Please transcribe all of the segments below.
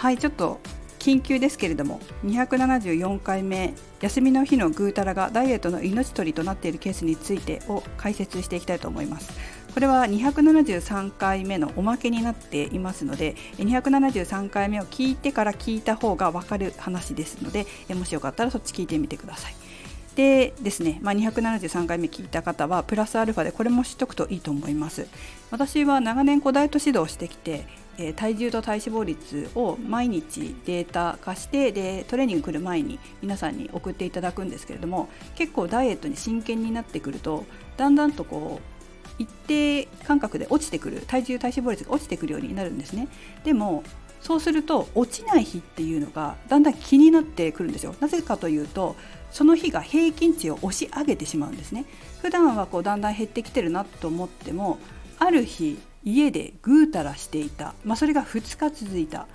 はいちょっと緊急ですけれども274回目休みの日のぐうたらがダイエットの命取りとなっているケースについてを解説していきたいと思います。これは273回目のおまけになっていますので273回目を聞いてから聞いた方が分かる話ですのでもしよかったらそっち聞いてみてください。でですね、まあ、273回目聞いた方はプラスアルファでこれも知っておくといいと思います。私は長年ダイエット指導をしてきてえ体重と体脂肪率を毎日データ化してでトレーニング来る前に皆さんに送っていただくんですけれども結構ダイエットに真剣になってくるとだんだんとこう一定間隔で落ちてくる体重体脂肪率が落ちてくるようになるんですね。でもそうすると落ちない日っていうのがだんだん気になってくるんですよ。なぜかというとその日が平均値を押し上げてしまうんですね。普段はこうだんだん減ってきてるなと思ってもある日家でぐうたらしていた、まあ、それが2日続いた、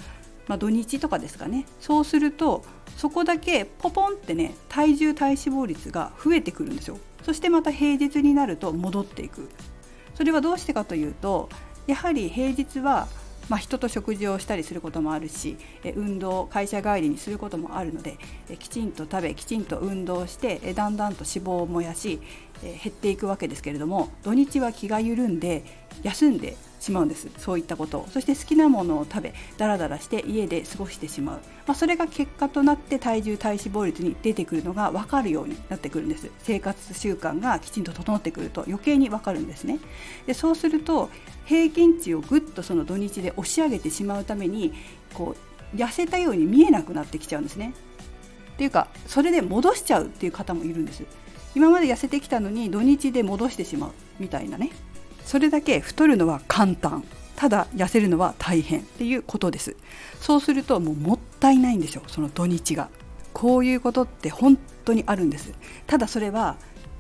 まあ、土日とかですかね。そうするとそこだけポポンってね体重体脂肪率が増えてくるんですよ。そしてまた平日になると戻っていく。それはどうしてかというとやはり平日はまあ、人と食事をしたりすることもあるし運動会社帰りにすることもあるのできちんと食べきちんと運動してだんだんと脂肪を燃やし減っていくわけですけれども土日は気が緩んで休んでしまうんです。そういったことそして好きなものを食べダラダラして家で過ごしてしまう、まあ、それが結果となって体重体脂肪率に出てくるのが分かるようになってくるんです。生活習慣がきちんと整ってくると余計に分かるんですね。でそうすると平均値をぐっとその土日で押し上げてしまうためにこう痩せたように見えなくなってきちゃうんですね。っていうかそれで戻しちゃうっていう方もいるんです。今まで痩せてきたのに土日で戻してしまうみたいなね。それだけ太るのは簡単。ただ痩せるのは大変っていうことです。そうするともうもったいないんですよその土日が。こういうことって本当にあるんです。ただそれは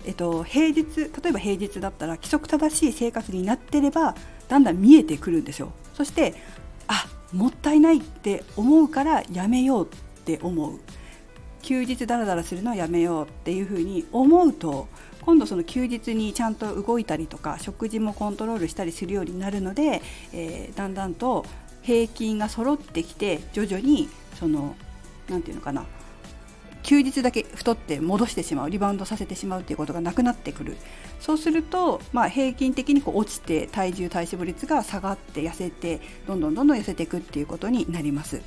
えっと、平日例えば平日だったら規則正しい生活になってればだんだん見えてくるんですよ。そしてあもったいないって思うからやめようって思う。休日ダラダラするのはやめようっていうふうに思うと今度その休日にちゃんと動いたりとか食事もコントロールしたりするようになるので、えー、だんだんと平均が揃ってきて徐々にその何て言うのかな休日だけ太って戻してしまうリバウンドさせてしまうということがなくなってくる。そうすると、まあ、平均的にこう落ちて体重体脂肪率が下がって痩せてどんどんどんどん痩せていくっていうことになります。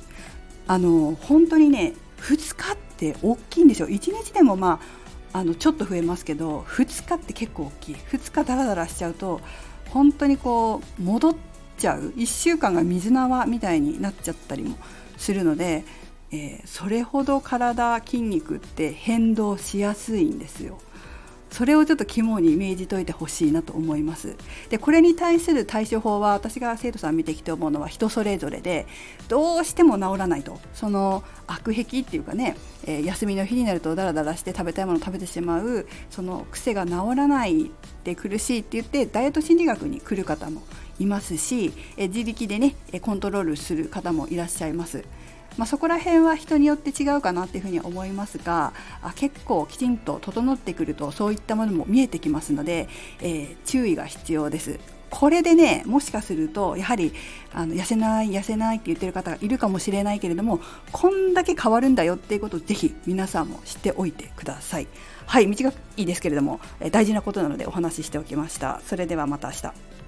あの本当にね2日って大きいんですよ。1日でもまああのちょっと増えますけど2日って結構大きい。2日ダラダラしちゃうと本当にこう戻っちゃう。1週間が水縄みたいになっちゃったりもするので、えー、それほど体筋肉って変動しやすいんですよ。それをちょっと肝にイメージといてほしいなと思いますでこれに対する対処法は私が生徒さん見てきて思うのは人それぞれでどうしても治らないとその悪癖っていうかね、えー、休みの日になるとダラダラして食べたいものを食べてしまうその癖が治らないで苦しいって言ってダイエット心理学に来る方もいますし、えー、自力でねコントロールする方もいらっしゃいます。まあ、そこら辺は人によって違うかなっていうふうに思いますがあ結構きちんと整ってくるとそういったものも見えてきますので、えー、注意が必要です。これでねもしかするとやはりあの痩せない痩せないって言ってる方がいるかもしれないけれどもこんだけ変わるんだよっていうことをぜひ皆さんも知っておいてください。はい短いですけれども大事なことなのでお話ししておきました。それではまた明日。